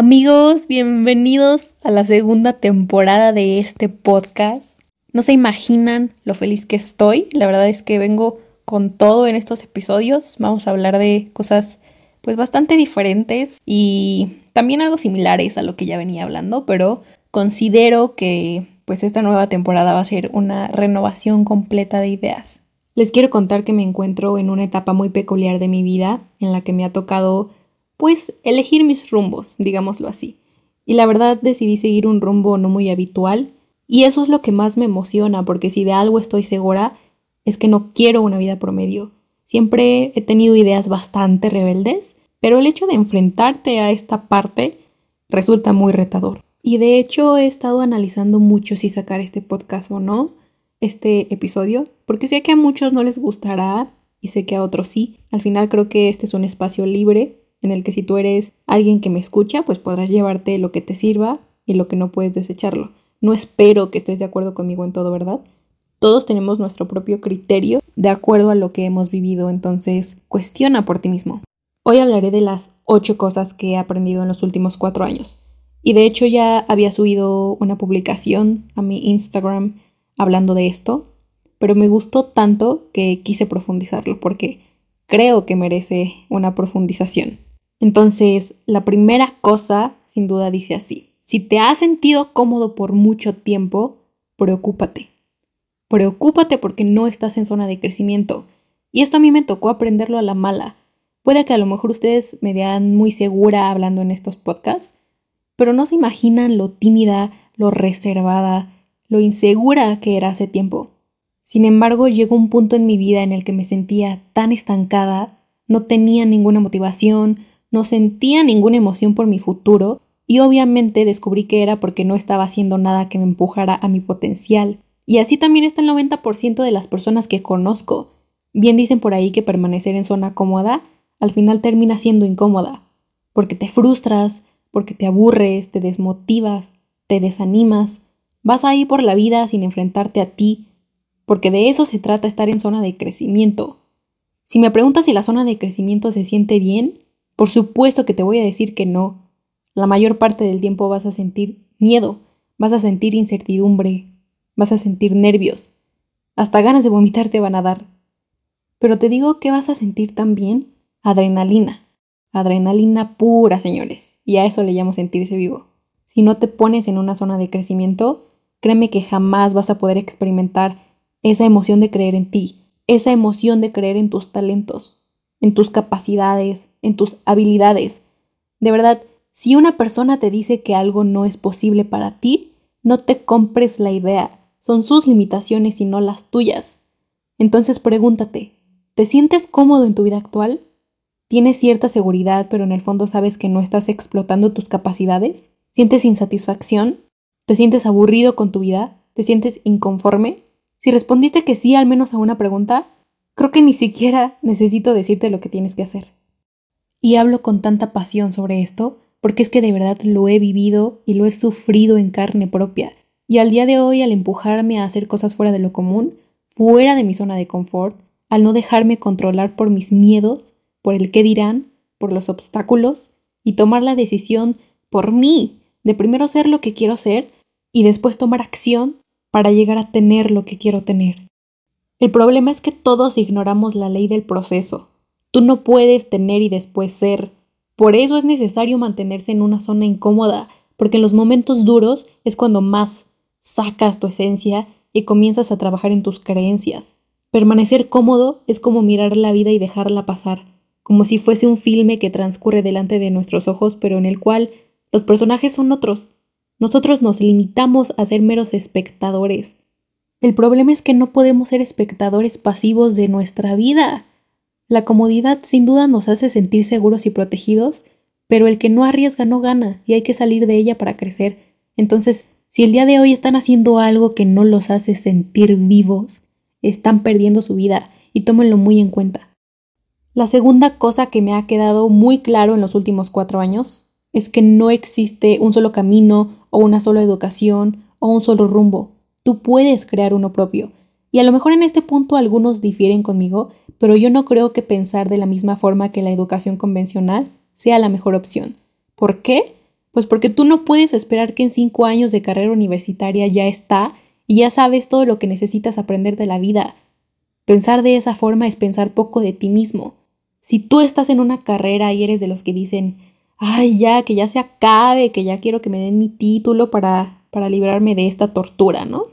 Amigos, bienvenidos a la segunda temporada de este podcast. No se imaginan lo feliz que estoy. La verdad es que vengo con todo en estos episodios. Vamos a hablar de cosas pues bastante diferentes y también algo similares a lo que ya venía hablando, pero considero que pues esta nueva temporada va a ser una renovación completa de ideas. Les quiero contar que me encuentro en una etapa muy peculiar de mi vida en la que me ha tocado pues elegir mis rumbos, digámoslo así. Y la verdad decidí seguir un rumbo no muy habitual y eso es lo que más me emociona porque si de algo estoy segura es que no quiero una vida promedio. Siempre he tenido ideas bastante rebeldes, pero el hecho de enfrentarte a esta parte resulta muy retador. Y de hecho he estado analizando mucho si sacar este podcast o no, este episodio, porque sé que a muchos no les gustará y sé que a otros sí. Al final creo que este es un espacio libre en el que si tú eres alguien que me escucha, pues podrás llevarte lo que te sirva y lo que no puedes desecharlo. No espero que estés de acuerdo conmigo en todo, ¿verdad? Todos tenemos nuestro propio criterio de acuerdo a lo que hemos vivido, entonces cuestiona por ti mismo. Hoy hablaré de las ocho cosas que he aprendido en los últimos cuatro años. Y de hecho ya había subido una publicación a mi Instagram hablando de esto, pero me gustó tanto que quise profundizarlo porque creo que merece una profundización. Entonces, la primera cosa, sin duda, dice así. Si te has sentido cómodo por mucho tiempo, preocúpate. Preocúpate porque no estás en zona de crecimiento. Y esto a mí me tocó aprenderlo a la mala. Puede que a lo mejor ustedes me vean muy segura hablando en estos podcasts, pero no se imaginan lo tímida, lo reservada, lo insegura que era hace tiempo. Sin embargo, llegó un punto en mi vida en el que me sentía tan estancada, no tenía ninguna motivación, no sentía ninguna emoción por mi futuro y obviamente descubrí que era porque no estaba haciendo nada que me empujara a mi potencial. Y así también está el 90% de las personas que conozco. Bien dicen por ahí que permanecer en zona cómoda al final termina siendo incómoda, porque te frustras, porque te aburres, te desmotivas, te desanimas, vas ahí por la vida sin enfrentarte a ti, porque de eso se trata estar en zona de crecimiento. Si me preguntas si la zona de crecimiento se siente bien, por supuesto que te voy a decir que no. La mayor parte del tiempo vas a sentir miedo, vas a sentir incertidumbre, vas a sentir nervios, hasta ganas de vomitar te van a dar. Pero te digo que vas a sentir también adrenalina, adrenalina pura, señores, y a eso le llamo sentirse vivo. Si no te pones en una zona de crecimiento, créeme que jamás vas a poder experimentar esa emoción de creer en ti, esa emoción de creer en tus talentos, en tus capacidades, en tus habilidades. De verdad, si una persona te dice que algo no es posible para ti, no te compres la idea. Son sus limitaciones y no las tuyas. Entonces pregúntate, ¿te sientes cómodo en tu vida actual? ¿Tienes cierta seguridad pero en el fondo sabes que no estás explotando tus capacidades? ¿Sientes insatisfacción? ¿Te sientes aburrido con tu vida? ¿Te sientes inconforme? Si respondiste que sí al menos a una pregunta, creo que ni siquiera necesito decirte lo que tienes que hacer. Y hablo con tanta pasión sobre esto porque es que de verdad lo he vivido y lo he sufrido en carne propia. Y al día de hoy, al empujarme a hacer cosas fuera de lo común, fuera de mi zona de confort, al no dejarme controlar por mis miedos, por el qué dirán, por los obstáculos, y tomar la decisión por mí, de primero ser lo que quiero ser y después tomar acción para llegar a tener lo que quiero tener. El problema es que todos ignoramos la ley del proceso, Tú no puedes tener y después ser. Por eso es necesario mantenerse en una zona incómoda, porque en los momentos duros es cuando más sacas tu esencia y comienzas a trabajar en tus creencias. Permanecer cómodo es como mirar la vida y dejarla pasar, como si fuese un filme que transcurre delante de nuestros ojos, pero en el cual los personajes son otros. Nosotros nos limitamos a ser meros espectadores. El problema es que no podemos ser espectadores pasivos de nuestra vida. La comodidad sin duda nos hace sentir seguros y protegidos, pero el que no arriesga no gana y hay que salir de ella para crecer. Entonces, si el día de hoy están haciendo algo que no los hace sentir vivos, están perdiendo su vida y tómenlo muy en cuenta. La segunda cosa que me ha quedado muy claro en los últimos cuatro años es que no existe un solo camino o una sola educación o un solo rumbo. Tú puedes crear uno propio. Y a lo mejor en este punto algunos difieren conmigo, pero yo no creo que pensar de la misma forma que la educación convencional sea la mejor opción. ¿Por qué? Pues porque tú no puedes esperar que en cinco años de carrera universitaria ya está y ya sabes todo lo que necesitas aprender de la vida. Pensar de esa forma es pensar poco de ti mismo. Si tú estás en una carrera y eres de los que dicen, ay, ya, que ya se acabe, que ya quiero que me den mi título para, para librarme de esta tortura, ¿no?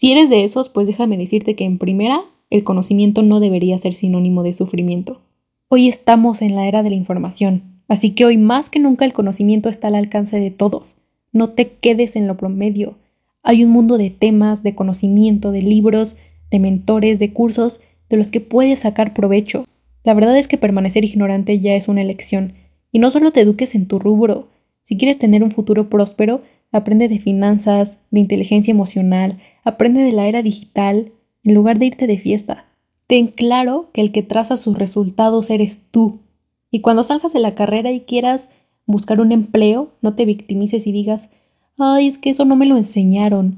Si eres de esos, pues déjame decirte que en primera, el conocimiento no debería ser sinónimo de sufrimiento. Hoy estamos en la era de la información, así que hoy más que nunca el conocimiento está al alcance de todos. No te quedes en lo promedio. Hay un mundo de temas, de conocimiento, de libros, de mentores, de cursos, de los que puedes sacar provecho. La verdad es que permanecer ignorante ya es una elección, y no solo te eduques en tu rubro. Si quieres tener un futuro próspero, aprende de finanzas, de inteligencia emocional, aprende de la era digital, en lugar de irte de fiesta. Ten claro que el que traza sus resultados eres tú. Y cuando salgas de la carrera y quieras buscar un empleo, no te victimices y digas, ay, es que eso no me lo enseñaron.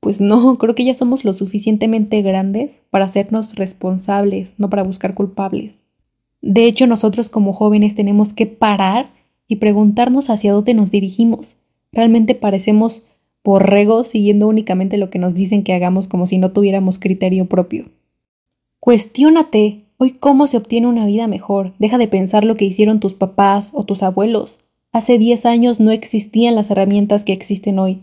Pues no, creo que ya somos lo suficientemente grandes para hacernos responsables, no para buscar culpables. De hecho, nosotros como jóvenes tenemos que parar y preguntarnos hacia dónde nos dirigimos. Realmente parecemos borregos siguiendo únicamente lo que nos dicen que hagamos como si no tuviéramos criterio propio. Cuestiónate hoy cómo se obtiene una vida mejor. Deja de pensar lo que hicieron tus papás o tus abuelos. Hace 10 años no existían las herramientas que existen hoy.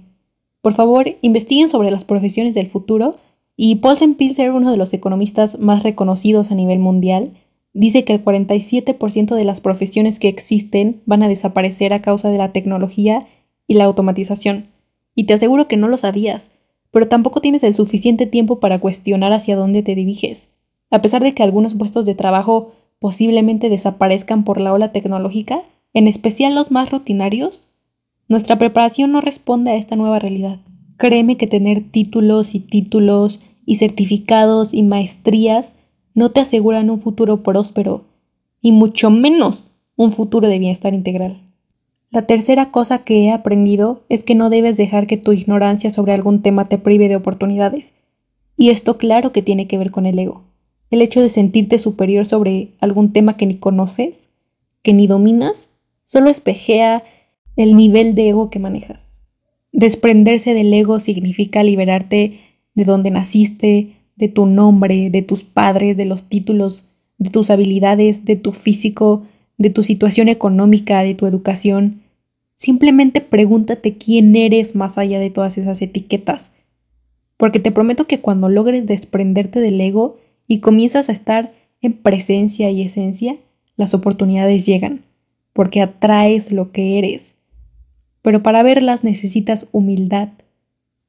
Por favor, investiguen sobre las profesiones del futuro y Paulsen Pilser, uno de los economistas más reconocidos a nivel mundial, dice que el 47% de las profesiones que existen van a desaparecer a causa de la tecnología y la automatización. Y te aseguro que no lo sabías, pero tampoco tienes el suficiente tiempo para cuestionar hacia dónde te diriges. A pesar de que algunos puestos de trabajo posiblemente desaparezcan por la ola tecnológica, en especial los más rutinarios, nuestra preparación no responde a esta nueva realidad. Créeme que tener títulos y títulos y certificados y maestrías no te aseguran un futuro próspero, y mucho menos un futuro de bienestar integral. La tercera cosa que he aprendido es que no debes dejar que tu ignorancia sobre algún tema te prive de oportunidades. Y esto claro que tiene que ver con el ego. El hecho de sentirte superior sobre algún tema que ni conoces, que ni dominas, solo espejea el nivel de ego que manejas. Desprenderse del ego significa liberarte de donde naciste, de tu nombre, de tus padres, de los títulos, de tus habilidades, de tu físico, de tu situación económica, de tu educación. Simplemente pregúntate quién eres más allá de todas esas etiquetas. Porque te prometo que cuando logres desprenderte del ego y comienzas a estar en presencia y esencia, las oportunidades llegan, porque atraes lo que eres. Pero para verlas necesitas humildad.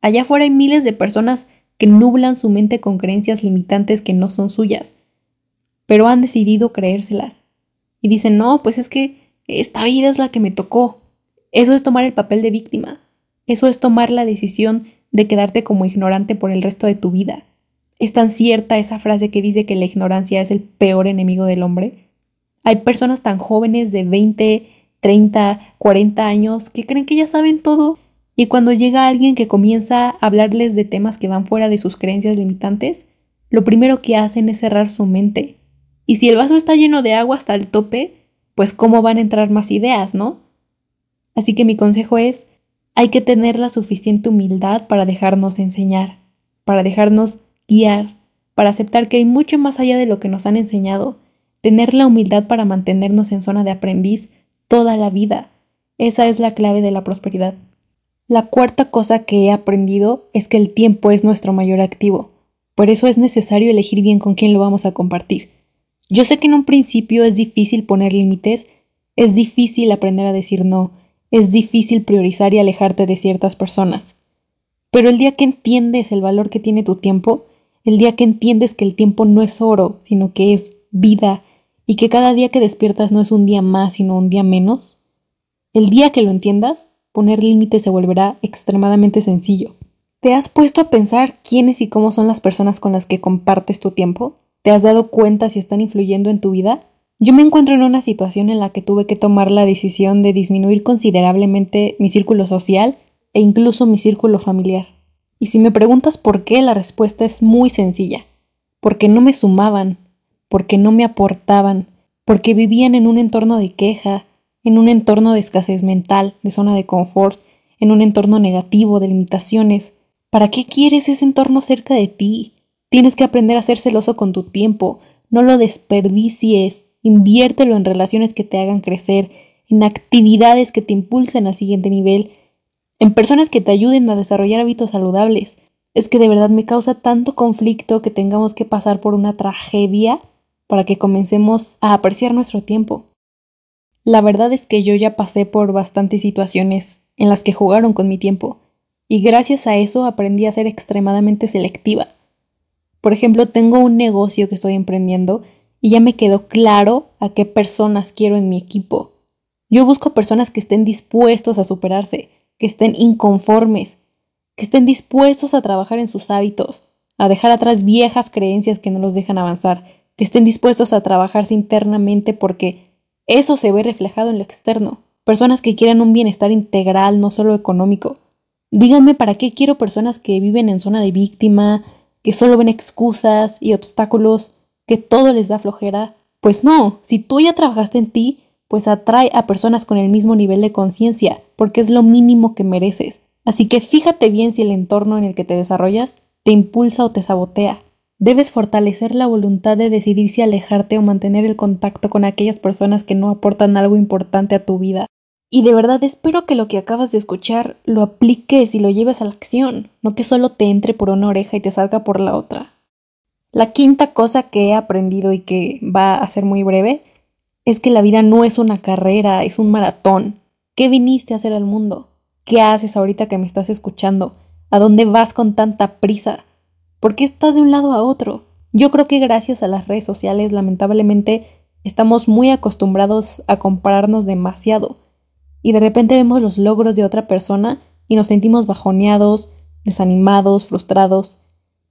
Allá afuera hay miles de personas que nublan su mente con creencias limitantes que no son suyas, pero han decidido creérselas. Y dicen, no, pues es que esta vida es la que me tocó. Eso es tomar el papel de víctima. Eso es tomar la decisión de quedarte como ignorante por el resto de tu vida. Es tan cierta esa frase que dice que la ignorancia es el peor enemigo del hombre. Hay personas tan jóvenes de 20, 30, 40 años que creen que ya saben todo y cuando llega alguien que comienza a hablarles de temas que van fuera de sus creencias limitantes, lo primero que hacen es cerrar su mente. Y si el vaso está lleno de agua hasta el tope, pues cómo van a entrar más ideas, ¿no? Así que mi consejo es, hay que tener la suficiente humildad para dejarnos enseñar, para dejarnos guiar, para aceptar que hay mucho más allá de lo que nos han enseñado, tener la humildad para mantenernos en zona de aprendiz toda la vida. Esa es la clave de la prosperidad. La cuarta cosa que he aprendido es que el tiempo es nuestro mayor activo. Por eso es necesario elegir bien con quién lo vamos a compartir. Yo sé que en un principio es difícil poner límites, es difícil aprender a decir no, es difícil priorizar y alejarte de ciertas personas. Pero el día que entiendes el valor que tiene tu tiempo, el día que entiendes que el tiempo no es oro, sino que es vida, y que cada día que despiertas no es un día más, sino un día menos, el día que lo entiendas, poner límites se volverá extremadamente sencillo. ¿Te has puesto a pensar quiénes y cómo son las personas con las que compartes tu tiempo? ¿Te has dado cuenta si están influyendo en tu vida? Yo me encuentro en una situación en la que tuve que tomar la decisión de disminuir considerablemente mi círculo social e incluso mi círculo familiar. Y si me preguntas por qué, la respuesta es muy sencilla. Porque no me sumaban, porque no me aportaban, porque vivían en un entorno de queja, en un entorno de escasez mental, de zona de confort, en un entorno negativo, de limitaciones. ¿Para qué quieres ese entorno cerca de ti? Tienes que aprender a ser celoso con tu tiempo, no lo desperdicies, inviértelo en relaciones que te hagan crecer, en actividades que te impulsen al siguiente nivel, en personas que te ayuden a desarrollar hábitos saludables. Es que de verdad me causa tanto conflicto que tengamos que pasar por una tragedia para que comencemos a apreciar nuestro tiempo. La verdad es que yo ya pasé por bastantes situaciones en las que jugaron con mi tiempo, y gracias a eso aprendí a ser extremadamente selectiva. Por ejemplo, tengo un negocio que estoy emprendiendo y ya me quedó claro a qué personas quiero en mi equipo. Yo busco personas que estén dispuestos a superarse, que estén inconformes, que estén dispuestos a trabajar en sus hábitos, a dejar atrás viejas creencias que no los dejan avanzar, que estén dispuestos a trabajarse internamente porque eso se ve reflejado en lo externo. Personas que quieran un bienestar integral, no solo económico. Díganme para qué quiero personas que viven en zona de víctima, que solo ven excusas y obstáculos, que todo les da flojera. Pues no, si tú ya trabajaste en ti, pues atrae a personas con el mismo nivel de conciencia, porque es lo mínimo que mereces. Así que fíjate bien si el entorno en el que te desarrollas te impulsa o te sabotea. Debes fortalecer la voluntad de decidir si alejarte o mantener el contacto con aquellas personas que no aportan algo importante a tu vida. Y de verdad espero que lo que acabas de escuchar lo apliques y lo lleves a la acción, no que solo te entre por una oreja y te salga por la otra. La quinta cosa que he aprendido y que va a ser muy breve es que la vida no es una carrera, es un maratón. ¿Qué viniste a hacer al mundo? ¿Qué haces ahorita que me estás escuchando? ¿A dónde vas con tanta prisa? ¿Por qué estás de un lado a otro? Yo creo que gracias a las redes sociales, lamentablemente, estamos muy acostumbrados a compararnos demasiado. Y de repente vemos los logros de otra persona y nos sentimos bajoneados, desanimados, frustrados,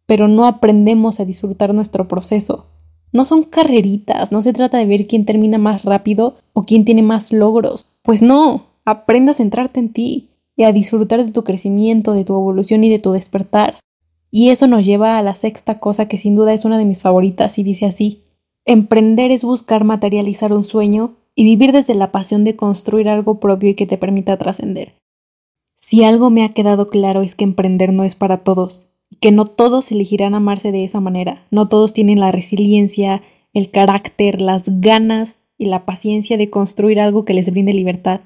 pero no aprendemos a disfrutar nuestro proceso. No son carreritas, no se trata de ver quién termina más rápido o quién tiene más logros. Pues no, aprenda a centrarte en ti y a disfrutar de tu crecimiento, de tu evolución y de tu despertar. Y eso nos lleva a la sexta cosa que sin duda es una de mis favoritas y dice así, emprender es buscar materializar un sueño y vivir desde la pasión de construir algo propio y que te permita trascender. Si algo me ha quedado claro es que emprender no es para todos, que no todos elegirán amarse de esa manera, no todos tienen la resiliencia, el carácter, las ganas y la paciencia de construir algo que les brinde libertad.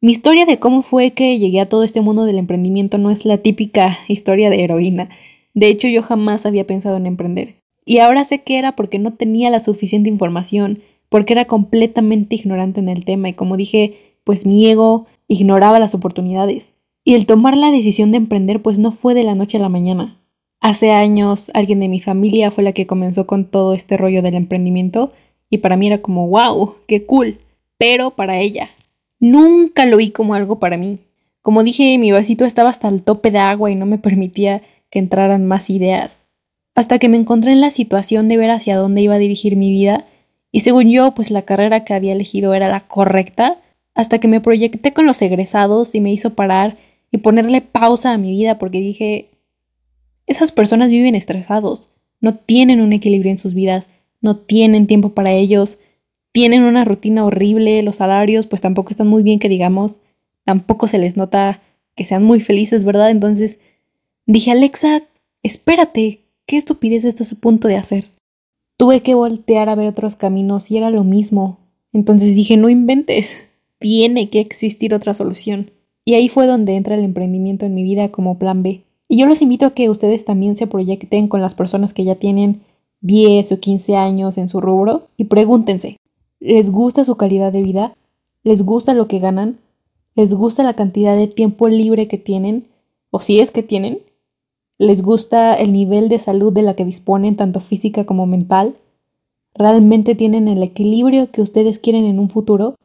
Mi historia de cómo fue que llegué a todo este mundo del emprendimiento no es la típica historia de heroína, de hecho, yo jamás había pensado en emprender. Y ahora sé que era porque no tenía la suficiente información, porque era completamente ignorante en el tema y como dije, pues mi ego ignoraba las oportunidades. Y el tomar la decisión de emprender pues no fue de la noche a la mañana. Hace años alguien de mi familia fue la que comenzó con todo este rollo del emprendimiento y para mí era como wow, qué cool, pero para ella. Nunca lo vi como algo para mí. Como dije, mi vasito estaba hasta el tope de agua y no me permitía que entraran más ideas, hasta que me encontré en la situación de ver hacia dónde iba a dirigir mi vida, y según yo, pues la carrera que había elegido era la correcta, hasta que me proyecté con los egresados y me hizo parar y ponerle pausa a mi vida porque dije, esas personas viven estresados, no tienen un equilibrio en sus vidas, no tienen tiempo para ellos, tienen una rutina horrible, los salarios pues tampoco están muy bien que digamos, tampoco se les nota que sean muy felices, ¿verdad? Entonces Dije, Alexa, espérate, ¿qué estupidez estás a punto de hacer? Tuve que voltear a ver otros caminos y era lo mismo. Entonces dije, no inventes, tiene que existir otra solución. Y ahí fue donde entra el emprendimiento en mi vida como plan B. Y yo los invito a que ustedes también se proyecten con las personas que ya tienen 10 o 15 años en su rubro y pregúntense, ¿les gusta su calidad de vida? ¿Les gusta lo que ganan? ¿Les gusta la cantidad de tiempo libre que tienen? ¿O si es que tienen? ¿Les gusta el nivel de salud de la que disponen, tanto física como mental? ¿Realmente tienen el equilibrio que ustedes quieren en un futuro?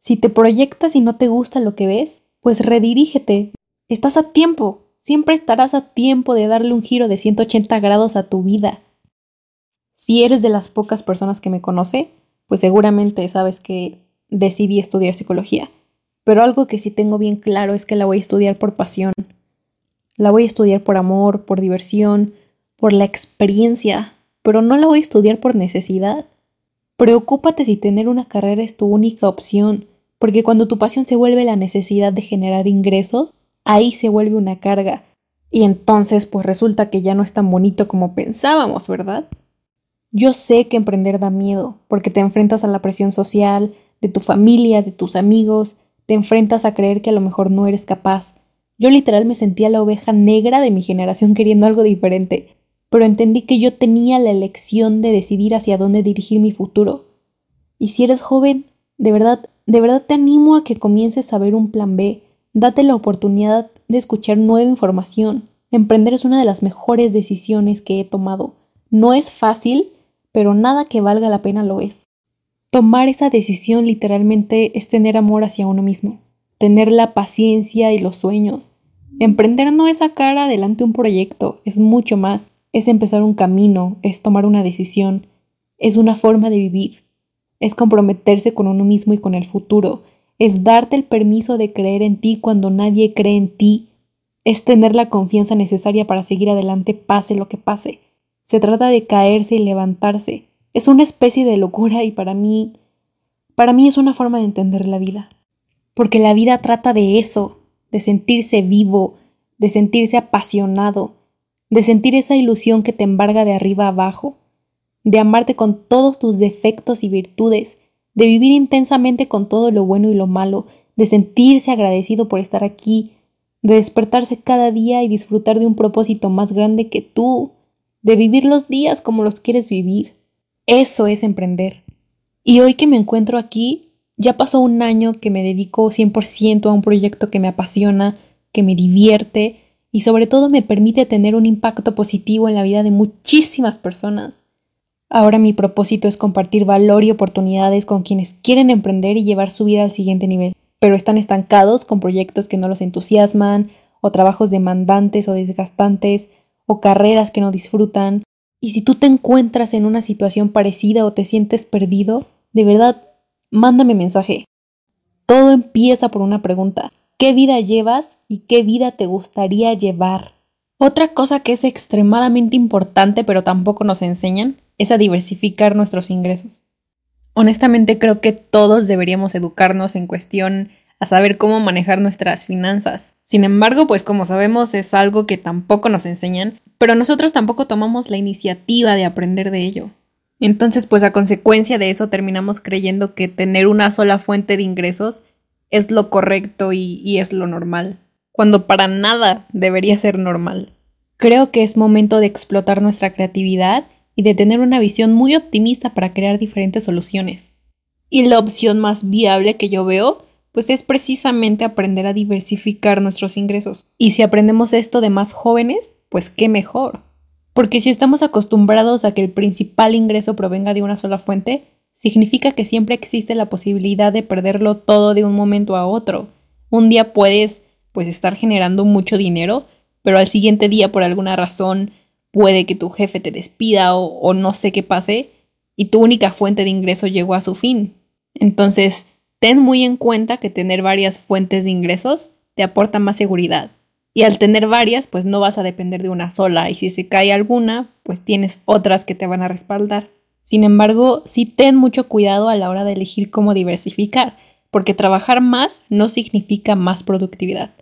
Si te proyectas y no te gusta lo que ves, pues redirígete. Estás a tiempo. Siempre estarás a tiempo de darle un giro de 180 grados a tu vida. Si eres de las pocas personas que me conoce, pues seguramente sabes que decidí estudiar psicología. Pero algo que sí tengo bien claro es que la voy a estudiar por pasión, la voy a estudiar por amor, por diversión, por la experiencia, pero no la voy a estudiar por necesidad. Preocúpate si tener una carrera es tu única opción, Porque cuando tu pasión se vuelve la necesidad de generar ingresos, ahí se vuelve una carga. Y entonces pues resulta que ya no es tan bonito como pensábamos, ¿verdad? Yo sé que emprender da miedo, porque te enfrentas a la presión social, de tu familia, de tus amigos, te enfrentas a creer que a lo mejor no eres capaz. Yo literal me sentía la oveja negra de mi generación queriendo algo diferente, pero entendí que yo tenía la elección de decidir hacia dónde dirigir mi futuro. Y si eres joven, de verdad, de verdad te animo a que comiences a ver un plan B. Date la oportunidad de escuchar nueva información. Emprender es una de las mejores decisiones que he tomado. No es fácil, pero nada que valga la pena lo es. Tomar esa decisión literalmente es tener amor hacia uno mismo, tener la paciencia y los sueños. Emprender no es sacar adelante un proyecto, es mucho más, es empezar un camino, es tomar una decisión, es una forma de vivir, es comprometerse con uno mismo y con el futuro, es darte el permiso de creer en ti cuando nadie cree en ti, es tener la confianza necesaria para seguir adelante pase lo que pase. Se trata de caerse y levantarse. Es una especie de locura y para mí, para mí es una forma de entender la vida. Porque la vida trata de eso, de sentirse vivo, de sentirse apasionado, de sentir esa ilusión que te embarga de arriba abajo, de amarte con todos tus defectos y virtudes, de vivir intensamente con todo lo bueno y lo malo, de sentirse agradecido por estar aquí, de despertarse cada día y disfrutar de un propósito más grande que tú, de vivir los días como los quieres vivir. Eso es emprender. Y hoy que me encuentro aquí, ya pasó un año que me dedico 100% a un proyecto que me apasiona, que me divierte y sobre todo me permite tener un impacto positivo en la vida de muchísimas personas. Ahora mi propósito es compartir valor y oportunidades con quienes quieren emprender y llevar su vida al siguiente nivel, pero están estancados con proyectos que no los entusiasman, o trabajos demandantes o desgastantes, o carreras que no disfrutan. Y si tú te encuentras en una situación parecida o te sientes perdido, de verdad, mándame mensaje. Todo empieza por una pregunta. ¿Qué vida llevas y qué vida te gustaría llevar? Otra cosa que es extremadamente importante pero tampoco nos enseñan es a diversificar nuestros ingresos. Honestamente creo que todos deberíamos educarnos en cuestión a saber cómo manejar nuestras finanzas. Sin embargo, pues como sabemos es algo que tampoco nos enseñan, pero nosotros tampoco tomamos la iniciativa de aprender de ello. Entonces, pues a consecuencia de eso terminamos creyendo que tener una sola fuente de ingresos es lo correcto y, y es lo normal, cuando para nada debería ser normal. Creo que es momento de explotar nuestra creatividad y de tener una visión muy optimista para crear diferentes soluciones. Y la opción más viable que yo veo pues es precisamente aprender a diversificar nuestros ingresos. Y si aprendemos esto de más jóvenes, pues qué mejor. Porque si estamos acostumbrados a que el principal ingreso provenga de una sola fuente, significa que siempre existe la posibilidad de perderlo todo de un momento a otro. Un día puedes pues estar generando mucho dinero, pero al siguiente día por alguna razón puede que tu jefe te despida o, no sé qué pase y tu única fuente de ingreso llegó a su fin. Entonces, Ten muy en cuenta que tener varias fuentes de ingresos te aporta más seguridad. Y al tener varias, pues no vas a depender de una sola y si se cae alguna, pues tienes otras que te van a respaldar. Sin embargo, sí ten mucho cuidado a la hora de elegir cómo diversificar, porque trabajar más no significa más productividad.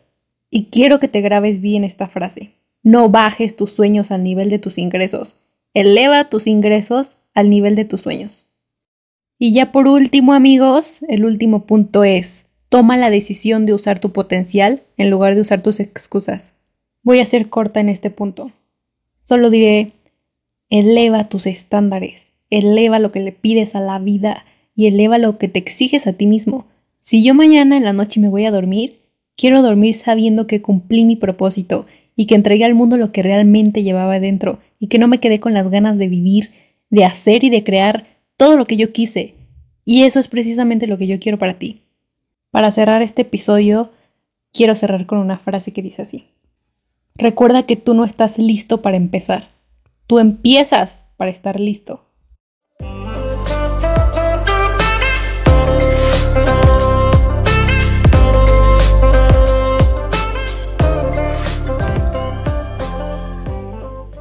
Y quiero que te grabes bien esta frase. No bajes tus sueños al nivel de tus ingresos. Eleva tus ingresos al nivel de tus sueños. Y ya por último, amigos, el último punto es, toma la decisión de usar tu potencial en lugar de usar tus excusas. Voy a ser corta en este punto. Solo diré, eleva tus estándares, eleva lo que le pides a la vida y eleva lo que te exiges a ti mismo. Si yo mañana en la noche me voy a dormir, quiero dormir sabiendo que cumplí mi propósito y que entregué al mundo lo que realmente llevaba dentro y que no me quedé con las ganas de vivir, de hacer y de crear todo lo que yo quise. Y eso es precisamente lo que yo quiero para ti. Para cerrar este episodio, quiero cerrar con una frase que dice así. Recuerda que tú no estás listo para empezar. Tú empiezas para estar listo.